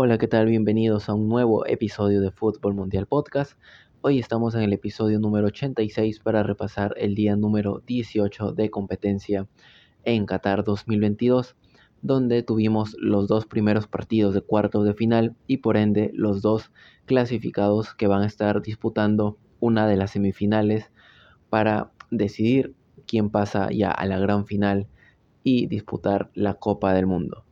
Hola, ¿qué tal? Bienvenidos a un nuevo episodio de Fútbol Mundial Podcast. Hoy estamos en el episodio número 86 para repasar el día número 18 de competencia en Qatar 2022, donde tuvimos los dos primeros partidos de cuartos de final y por ende los dos clasificados que van a estar disputando una de las semifinales para decidir quién pasa ya a la gran final y disputar la Copa del Mundo.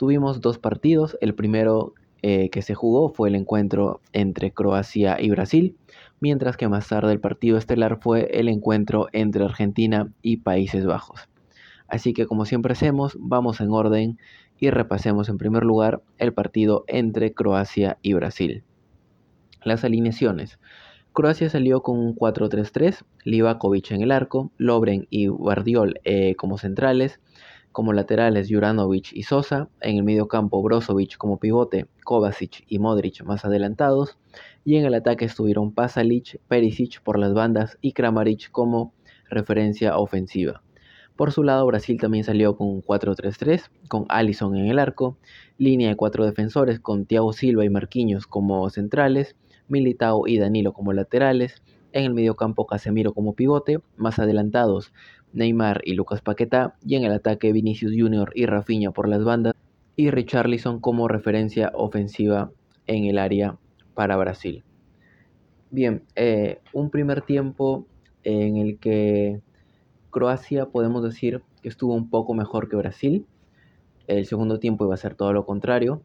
Tuvimos dos partidos. El primero eh, que se jugó fue el encuentro entre Croacia y Brasil, mientras que más tarde el partido estelar fue el encuentro entre Argentina y Países Bajos. Así que como siempre hacemos, vamos en orden y repasemos en primer lugar el partido entre Croacia y Brasil. Las alineaciones. Croacia salió con un 4-3-3, Livakovic en el arco, Lobren y Guardiol eh, como centrales, como laterales Juranovic y Sosa, en el mediocampo Brozovic como pivote, Kovacic y Modric más adelantados, y en el ataque estuvieron Pasalic, Perisic por las bandas y Kramaric como referencia ofensiva. Por su lado, Brasil también salió con un 4-3-3, con Allison en el arco, línea de cuatro defensores con Thiago Silva y Marquinhos como centrales, Militao y Danilo como laterales, en el mediocampo Casemiro como pivote, más adelantados Neymar y Lucas Paquetá, y en el ataque Vinicius Junior y Rafinha por las bandas, y Richarlison como referencia ofensiva en el área para Brasil. Bien, eh, un primer tiempo en el que Croacia podemos decir que estuvo un poco mejor que Brasil. El segundo tiempo iba a ser todo lo contrario.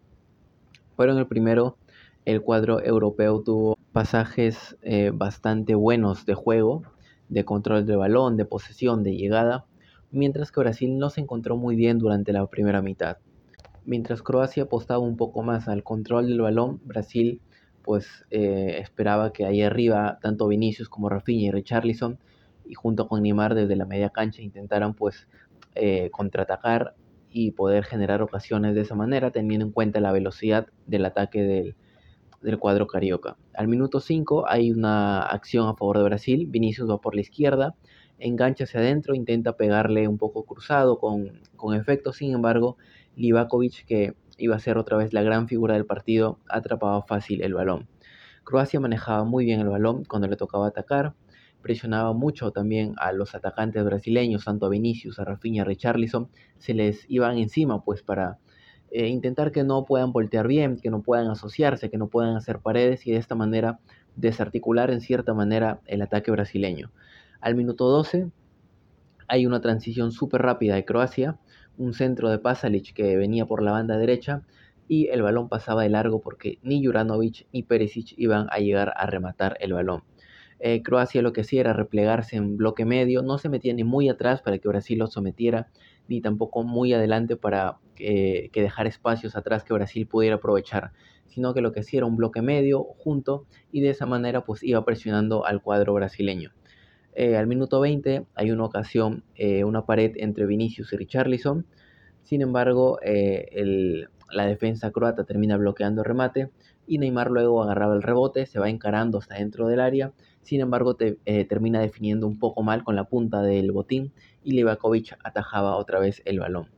Pero en el primero el cuadro europeo tuvo pasajes eh, bastante buenos de juego, de control de balón, de posesión, de llegada, mientras que Brasil no se encontró muy bien durante la primera mitad. Mientras Croacia apostaba un poco más al control del balón, Brasil pues eh, esperaba que ahí arriba tanto Vinicius como Rafinha y Richarlison y junto con Neymar desde la media cancha intentaran pues eh, contraatacar y poder generar ocasiones de esa manera teniendo en cuenta la velocidad del ataque del, del cuadro carioca. Al minuto 5 hay una acción a favor de Brasil, Vinicius va por la izquierda, engancha hacia adentro, intenta pegarle un poco cruzado con, con efecto, sin embargo, Livakovic, que iba a ser otra vez la gran figura del partido, atrapaba fácil el balón. Croacia manejaba muy bien el balón cuando le tocaba atacar, presionaba mucho también a los atacantes brasileños, tanto a Vinicius, a Rafinha, a Richarlison, se les iban encima pues para eh, intentar que no puedan voltear bien, que no puedan asociarse, que no puedan hacer paredes y de esta manera desarticular en cierta manera el ataque brasileño. Al minuto 12 hay una transición súper rápida de Croacia, un centro de Pasalic que venía por la banda derecha y el balón pasaba de largo porque ni Juranovic ni Perisic iban a llegar a rematar el balón. Eh, Croacia lo que hacía era replegarse en bloque medio, no se metía ni muy atrás para que Brasil lo sometiera, ni tampoco muy adelante para que dejar espacios atrás que Brasil pudiera aprovechar, sino que lo que hacía era un bloque medio junto y de esa manera pues iba presionando al cuadro brasileño. Eh, al minuto 20 hay una ocasión, eh, una pared entre Vinicius y Richarlison, sin embargo la defensa croata termina bloqueando el remate y Neymar luego agarraba el rebote, se va encarando hasta dentro del área, sin embargo eh, termina definiendo un poco mal con la punta del botín y Livakovic atajaba otra vez el balón.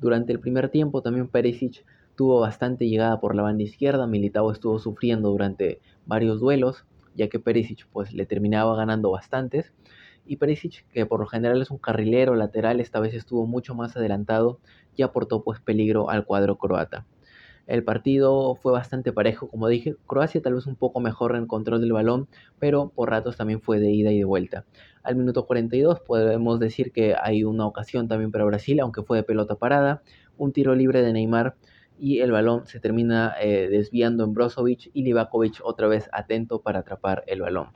Durante el primer tiempo también Perisic tuvo bastante llegada por la banda izquierda, Militao estuvo sufriendo durante varios duelos, ya que Perisic pues le terminaba ganando bastantes y Perisic, que por lo general es un carrilero lateral, esta vez estuvo mucho más adelantado y aportó pues peligro al cuadro croata. El partido fue bastante parejo, como dije, Croacia tal vez un poco mejor en control del balón, pero por ratos también fue de ida y de vuelta. Al minuto 42 podemos decir que hay una ocasión también para Brasil, aunque fue de pelota parada, un tiro libre de Neymar y el balón se termina eh, desviando en Brozovic y Livakovic otra vez atento para atrapar el balón.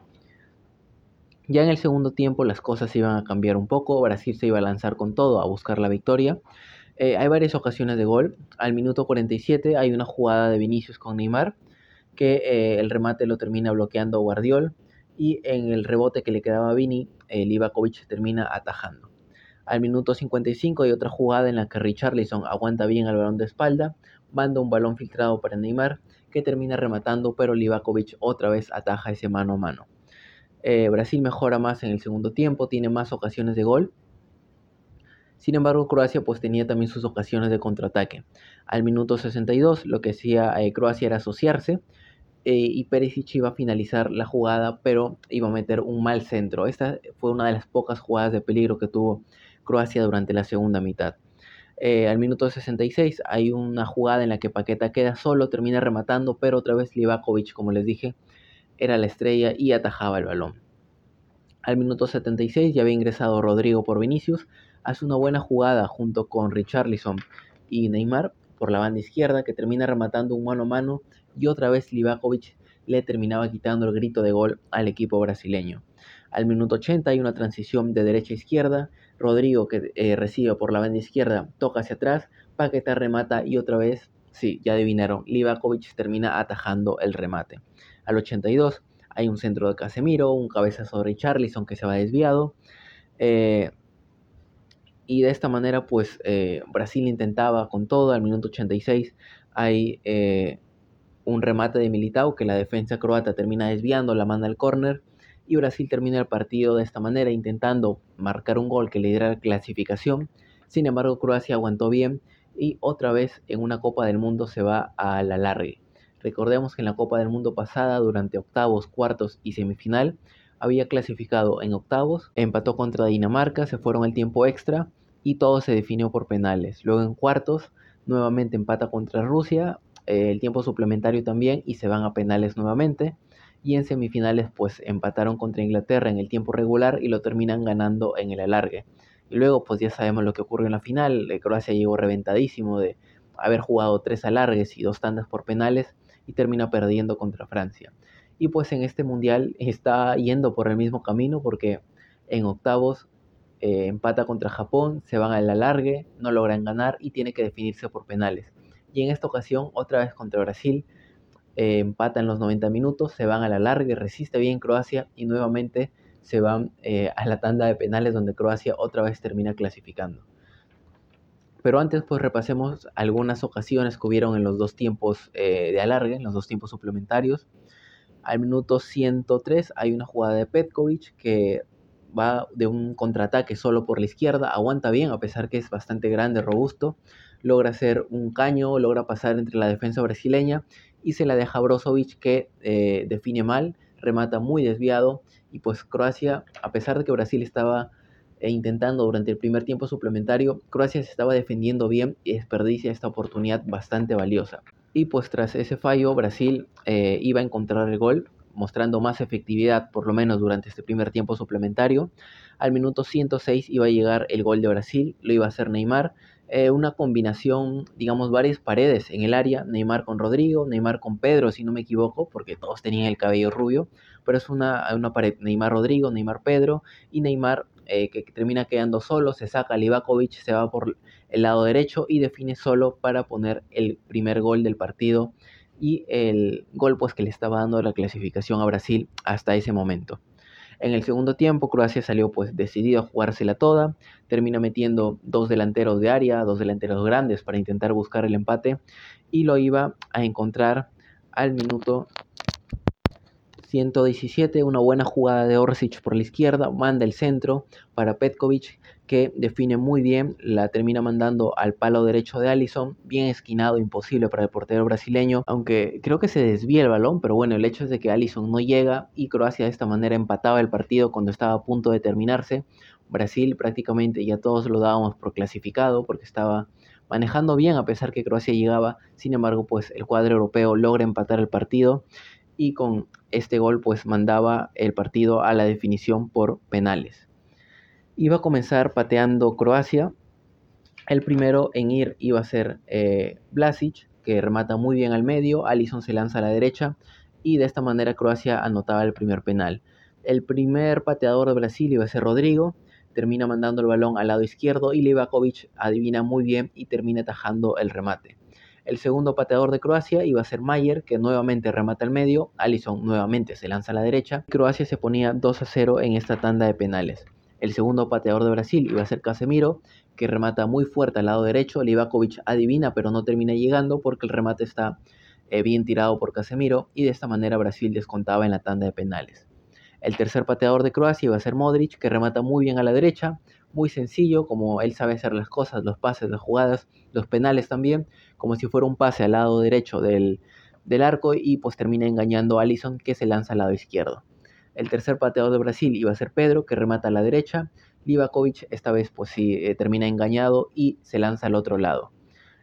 Ya en el segundo tiempo las cosas iban a cambiar un poco, Brasil se iba a lanzar con todo a buscar la victoria. Eh, hay varias ocasiones de gol. Al minuto 47 hay una jugada de Vinicius con Neymar que eh, el remate lo termina bloqueando Guardiol y en el rebote que le quedaba a Vini, el Ivakovic termina atajando. Al minuto 55 hay otra jugada en la que Richarlison aguanta bien el balón de espalda, manda un balón filtrado para Neymar que termina rematando, pero Livakovic otra vez ataja ese mano a mano. Eh, Brasil mejora más en el segundo tiempo, tiene más ocasiones de gol Sin embargo, Croacia pues tenía también sus ocasiones de contraataque. Al minuto 62 lo que hacía eh, Croacia era asociarse eh, y Perisic iba a finalizar la jugada, pero iba a meter un mal centro. Esta fue una de las pocas jugadas de peligro que tuvo Croacia durante la segunda mitad. Eh, al minuto 66 hay una jugada en la que Paqueta queda solo, termina rematando, pero otra vez Livakovic, como les dije, era la estrella y atajaba el balón. Al minuto 76 ya había ingresado Rodrigo por Vinicius, hace una buena jugada junto con Richarlison y Neymar por la banda izquierda que termina rematando un mano a mano y otra vez Livakovic le terminaba quitando el grito de gol al equipo brasileño. Al minuto 80 hay una transición de derecha a izquierda, Rodrigo que eh, recibe por la banda izquierda toca hacia atrás, Paqueta remata y otra vez, sí, ya adivinaron, Livakovic termina atajando el remate. Al 82 hay un centro de Casemiro, un cabezazo de Richarlison que se va desviado. Eh, y de esta manera pues eh, Brasil intentaba con todo, al minuto 86 hay un remate de Militao que la defensa croata termina desviando, la manda al córner y Brasil termina el partido de esta manera intentando marcar un gol que le diera la clasificación. Sin embargo, Croacia aguantó bien y otra vez en una Copa del Mundo se va a la larga. Recordemos que en la Copa del Mundo pasada, durante octavos, cuartos y semifinal, había clasificado en octavos, empató contra Dinamarca, se fueron al tiempo extra y todo se definió por penales. Luego en cuartos, nuevamente empata contra Rusia, eh, el tiempo suplementario también y se van a penales nuevamente. Y en semifinales pues empataron contra Inglaterra en el tiempo regular y lo terminan ganando en el alargue. Y luego pues ya sabemos lo que ocurrió en la final. Croacia llegó reventadísimo de haber jugado tres alargues y dos tandas por penales y termina perdiendo contra Francia. Y pues en este mundial está yendo por el mismo camino porque en octavos eh, empata contra Japón, se van al alargue, no logran ganar y tiene que definirse por penales y en esta ocasión otra vez contra Brasil. Eh, empata en los 90 minutos, se van a la larga, resiste bien Croacia y nuevamente se van eh, a la tanda de penales donde Croacia otra vez termina clasificando. Pero antes pues repasemos algunas ocasiones que hubieron en los dos tiempos eh, de alargue, en los dos tiempos suplementarios. Al minuto 103 hay una jugada de Petkovic que va de un contraataque solo por la izquierda, aguanta bien a pesar que es bastante grande, robusto, logra hacer un caño, logra pasar entre la defensa brasileña y se la deja Brozovic que eh, define mal, remata muy desviado y pues Croacia, a pesar de que Brasil estaba eh, intentando durante el primer tiempo suplementario, Croacia se estaba defendiendo bien y desperdicia esta oportunidad bastante valiosa. Y pues tras ese fallo, Brasil eh, iba a encontrar el gol, mostrando más efectividad, por lo menos durante este primer tiempo suplementario. Al minuto 106 iba a llegar el gol de Brasil, lo iba a hacer Neymar, eh, una combinación, digamos, varias paredes en el área, Neymar con Rodrigo, Neymar con Pedro, si no me equivoco, porque todos tenían el cabello rubio, pero es una, una pared, Neymar Rodrigo, Neymar Pedro, y Neymar eh, que, termina quedando solo, se saca Livakovic, se va por el lado derecho y define solo para poner el primer gol del partido y el gol pues que le estaba dando la clasificación a Brasil hasta ese momento. En el segundo tiempo, Croacia salió pues decidido a jugársela toda, termina metiendo dos delanteros de área, dos delanteros grandes para intentar buscar el empate y lo iba a encontrar al minuto 117, una buena jugada de Orsic por la izquierda, manda el centro para Petkovic que define muy bien, la termina mandando al palo derecho de Allison, bien esquinado, imposible para el portero brasileño, aunque creo que se desvía el balón, pero bueno, el hecho es de que Allison no llega y Croacia de esta manera empataba el partido cuando estaba a punto de terminarse. Brasil prácticamente ya todos lo dábamos por clasificado porque estaba manejando bien a pesar que Croacia llegaba, sin embargo pues el cuadro europeo logra empatar el partido y con este gol pues mandaba el partido a la definición por penales. Iba a comenzar pateando Croacia. El primero en ir iba a ser eh, Blasic, que remata muy bien al medio. Alison se lanza a la derecha y de esta manera Croacia anotaba el primer penal. El primer pateador de Brasil iba a ser Rodrigo, termina mandando el balón al lado izquierdo y Livakovic adivina muy bien y termina atajando el remate. El segundo pateador de Croacia iba a ser Mayer, que nuevamente remata al medio, Alison nuevamente se lanza a la derecha. Croacia se ponía 2 a 0 en esta tanda de penales. El segundo pateador de Brasil iba a ser Casemiro, que remata muy fuerte al lado derecho. Livakovic adivina, pero no termina llegando porque el remate está eh, bien tirado por Casemiro y de esta manera Brasil descontaba en la tanda de penales. El tercer pateador de Croacia iba a ser Modric, que remata muy bien a la derecha. muy sencillo, como él sabe hacer las cosas, los pases, las jugadas, los penales también, como si fuera un pase al lado derecho del, del arco y pues termina engañando a Alisson que se lanza al lado izquierdo. El tercer pateador de Brasil iba a ser Pedro, que remata a la derecha. Livakovic esta vez pues sí eh, termina engañado y se lanza al otro lado.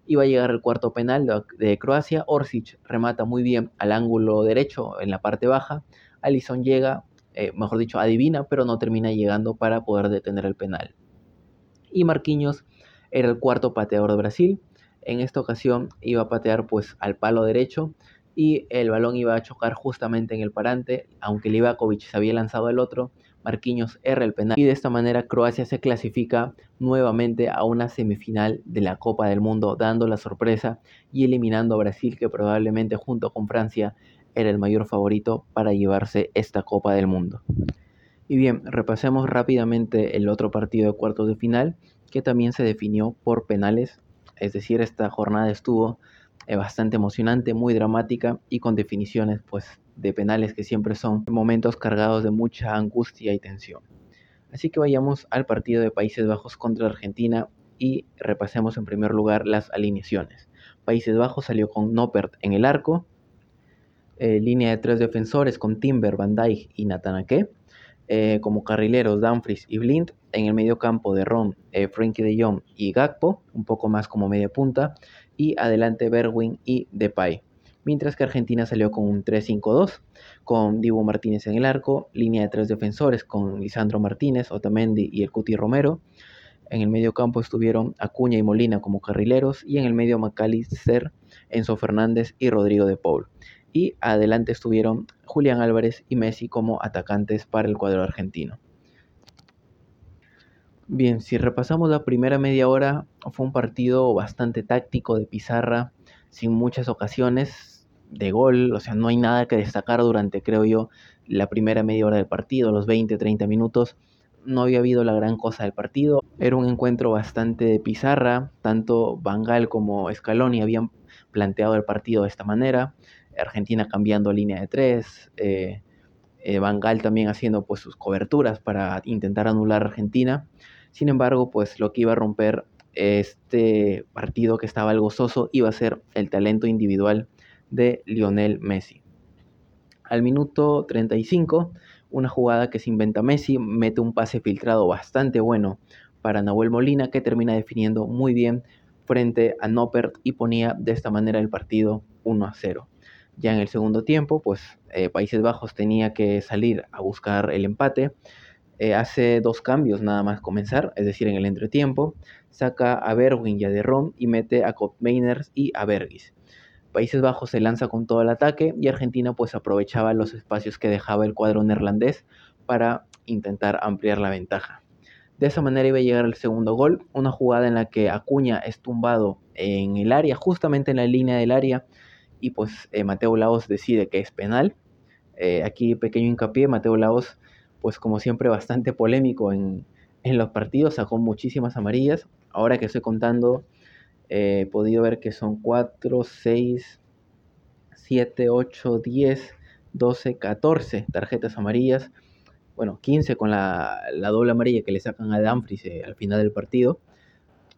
Iba a llegar el cuarto penal de, Croacia. Orsic remata muy bien al ángulo derecho en la parte baja. Alisson llega, eh, mejor dicho, adivina, pero no termina llegando para poder detener el penal. Y Marquinhos era el cuarto pateador de Brasil. En esta ocasión iba a patear pues al palo derecho y el balón iba a chocar justamente en el parante, aunque Livakovic se había lanzado el otro, Marquinhos erra el penal y de esta manera Croacia se clasifica nuevamente a una semifinal de la Copa del Mundo, dando la sorpresa y eliminando a Brasil que probablemente junto con Francia era el mayor favorito para llevarse esta Copa del Mundo. Y bien, repasemos rápidamente el otro partido de cuartos de final que también se definió por penales, es decir, esta jornada estuvo bastante emocionante, muy dramática y con definiciones pues de penales que siempre son momentos cargados de mucha angustia y tensión. Así que vayamos al partido de Países Bajos contra Argentina y repasemos en primer lugar las alineaciones. Países Bajos salió con Noppert en el arco, eh, línea de tres defensores con Timber, Van Dijk y Natanake, eh, como carrileros Dumfries y Blind, en el medio campo de Ron, eh, Frankie de Jong y Gakpo, un poco más como media punta, y adelante Berwin y Depay. Mientras que Argentina salió con un 3-5-2, con Dibu Martínez en el arco, línea de tres defensores con Lisandro Martínez, Otamendi y el Cuti Romero. En el medio campo estuvieron Acuña y Molina como carrileros y en el medio Macalister, Enzo Fernández y Rodrigo de Paul. Y adelante estuvieron Julián Álvarez y Messi como atacantes para el cuadro argentino. Bien, si repasamos la primera media hora, fue un partido bastante táctico de pizarra, sin muchas ocasiones de gol, o sea, no hay nada que destacar durante, creo yo, la primera media hora del partido, los 20, 30 minutos. No había habido la gran cosa del partido. Era un encuentro bastante de pizarra. Tanto Bangal como Scaloni habían planteado el partido de esta manera. Argentina cambiando línea de tres. Eh, eh Bangal también haciendo pues sus coberturas para intentar anular a Argentina. Sin embargo, pues lo que iba a romper este partido que estaba algo soso iba a ser el talento individual de Lionel Messi. Al minuto 35, una jugada que se inventa Messi, mete un pase filtrado bastante bueno para Nahuel Molina que termina definiendo muy bien frente a Noppert y ponía de esta manera el partido 1 a 0. Ya en el segundo tiempo, pues eh, Países Bajos tenía que salir a buscar el empate eh, hace dos cambios nada más comenzar, es decir, en el entretiempo, saca a Berwin y a Rom y mete a Kopmeiners y a Bergis. Países Bajos se lanza con todo el ataque y Argentina pues aprovechaba los espacios que dejaba el cuadro neerlandés para intentar ampliar la ventaja. De esa manera iba a llegar el segundo gol, una jugada en la que Acuña es tumbado en el área, justamente en la línea del área, y pues eh, Mateo Laos decide que es penal. Eh, aquí pequeño hincapié, Mateo Laos pues como siempre bastante polémico en, los partidos, sacó muchísimas amarillas. Ahora que estoy contando, eh, he podido ver que son 4, 6, 7, 8, 10, 12, 14 tarjetas amarillas. Bueno, 15 con la, doble amarilla que le sacan a Danfries eh, al final del partido.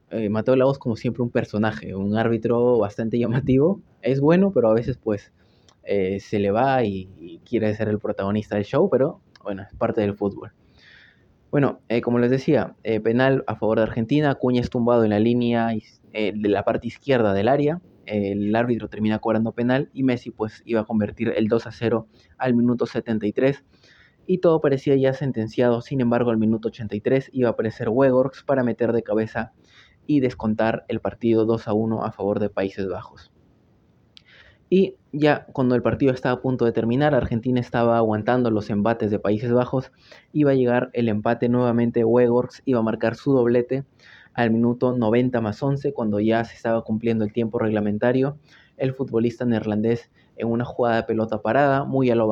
Eh, Mateo Lagos como siempre un personaje, un árbitro bastante llamativo. Es bueno, pero a veces pues se le va y, y, quiere ser el protagonista del show, pero bueno, es parte del fútbol. Bueno, eh, como les decía, eh, penal a favor de Argentina, Cuña es tumbado en la línea eh, de la parte izquierda del área, el árbitro termina cobrando penal y Messi pues iba a convertir el 2 a 0 al minuto 73 y todo parecía ya sentenciado, sin embargo al minuto 83 iba a aparecer Wegorks para meter de cabeza y descontar el partido 2 a 1 a favor de Países Bajos. Y ya cuando el partido estaba a punto de terminar, Argentina estaba aguantando los embates de Países Bajos, iba a llegar el empate nuevamente, Wegorks iba a marcar su doblete al minuto 90 más 11, cuando ya se estaba cumpliendo el tiempo reglamentario. El futbolista neerlandés en una jugada de pelota parada, muy a lo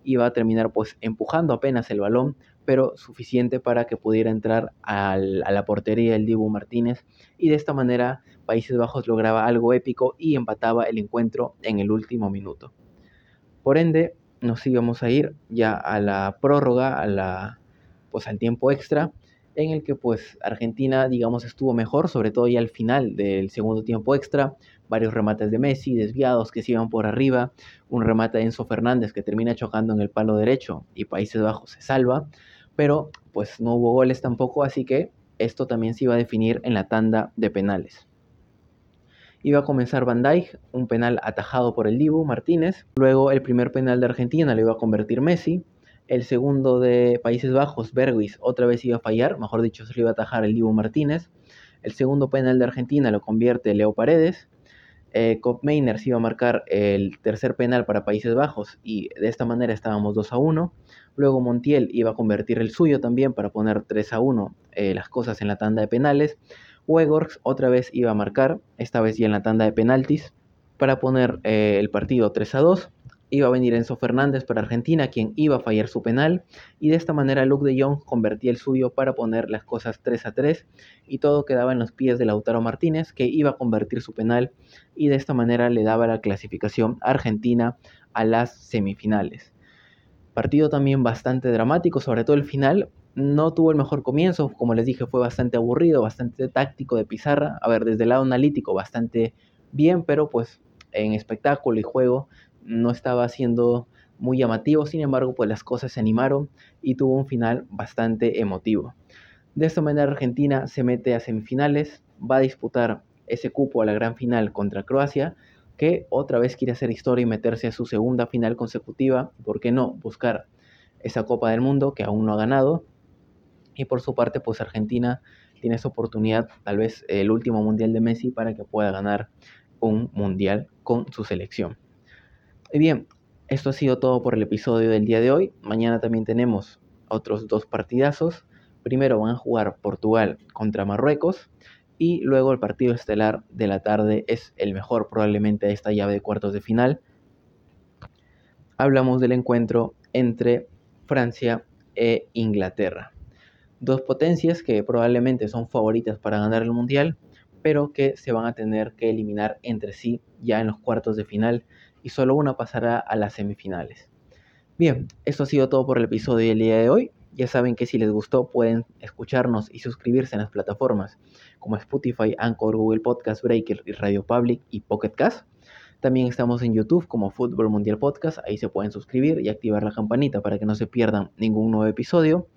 Bangal, iba a terminar pues empujando apenas el balón, pero suficiente para que pudiera entrar a la portería del Dibu Martínez y de esta manera Países Bajos lograba algo épico y empataba el encuentro en el último minuto. Por ende, nos íbamos a ir ya a la prórroga, a la, pues al tiempo extra, en el que pues Argentina, digamos, estuvo mejor, sobre todo ya al final del segundo tiempo extra, varios remates de Messi, desviados que se iban por arriba, un remate de Enzo Fernández que termina chocando en el palo derecho y Países Bajos se salva, pero pues no hubo goles tampoco, así que esto también se iba a definir en la tanda de penales. Iba a comenzar Van Dijk, un penal atajado por el Dibu Martínez. Luego el primer penal de Argentina lo iba a convertir Messi. El segundo de Países Bajos, Bergwis, otra vez iba a fallar, mejor dicho, se lo iba a atajar el Dibu Martínez. El segundo penal de Argentina lo convierte Leo Paredes. Eh, iba a marcar el tercer penal para Países Bajos y de esta manera estábamos 2 a 1. Luego Montiel iba a convertir el suyo también para poner 3 a 1 eh, las cosas en la tanda de penales. Wegorks otra vez iba a marcar, esta vez ya en la tanda de penaltis, para poner eh, el partido 3 a 2. Iba a venir Enzo Fernández para Argentina, quien iba a fallar su penal, y de esta manera Luke de Jong convertía el suyo para poner las cosas 3 a 3, y todo quedaba en los pies de Lautaro Martínez, que iba a convertir su penal, y de esta manera le daba la clasificación Argentina a las semifinales. Partido también bastante dramático, sobre todo el final, no tuvo el mejor comienzo, como les dije, fue bastante aburrido, bastante táctico de pizarra. A ver, desde el lado analítico, bastante bien, pero pues en espectáculo y juego no estaba siendo muy llamativo. Sin embargo, pues las cosas se animaron y tuvo un final bastante emotivo. De esta manera, Argentina se mete a semifinales, va a disputar ese cupo a la gran final contra Croacia, que otra vez quiere hacer historia y meterse a su segunda final consecutiva. ¿Por qué no? Buscar esa Copa del Mundo que aún no ha ganado y por su parte, pues Argentina tiene esa oportunidad, tal vez el último mundial de Messi, para que pueda ganar un mundial con su selección. Y bien, esto ha sido todo por el episodio del día de hoy. Mañana también tenemos otros dos partidazos. Primero van a jugar Portugal contra Marruecos y luego el partido estelar de la tarde es el mejor probablemente de esta llave de cuartos de final. Hablamos del encuentro entre Francia e Inglaterra dos potencias que probablemente son favoritas para ganar el mundial, pero que se van a tener que eliminar entre sí ya en los cuartos de final y solo una pasará a las semifinales. Bien, esto ha sido todo por el episodio del día de hoy. Ya saben que si les gustó pueden escucharnos y suscribirse en las plataformas como Spotify, Anchor, Google Podcast, Breaker Radio Public y Pocket Cast. También estamos en YouTube como Fútbol Mundial Podcast, ahí se pueden suscribir y activar la campanita para que no se pierdan ningún nuevo episodio.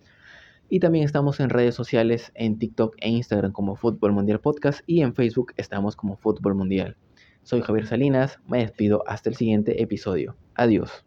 Y también estamos en redes sociales en TikTok e Instagram como Fútbol Mundial Podcast y en Facebook estamos como Fútbol Mundial. Soy Javier Salinas, me despido hasta el siguiente episodio. Adiós.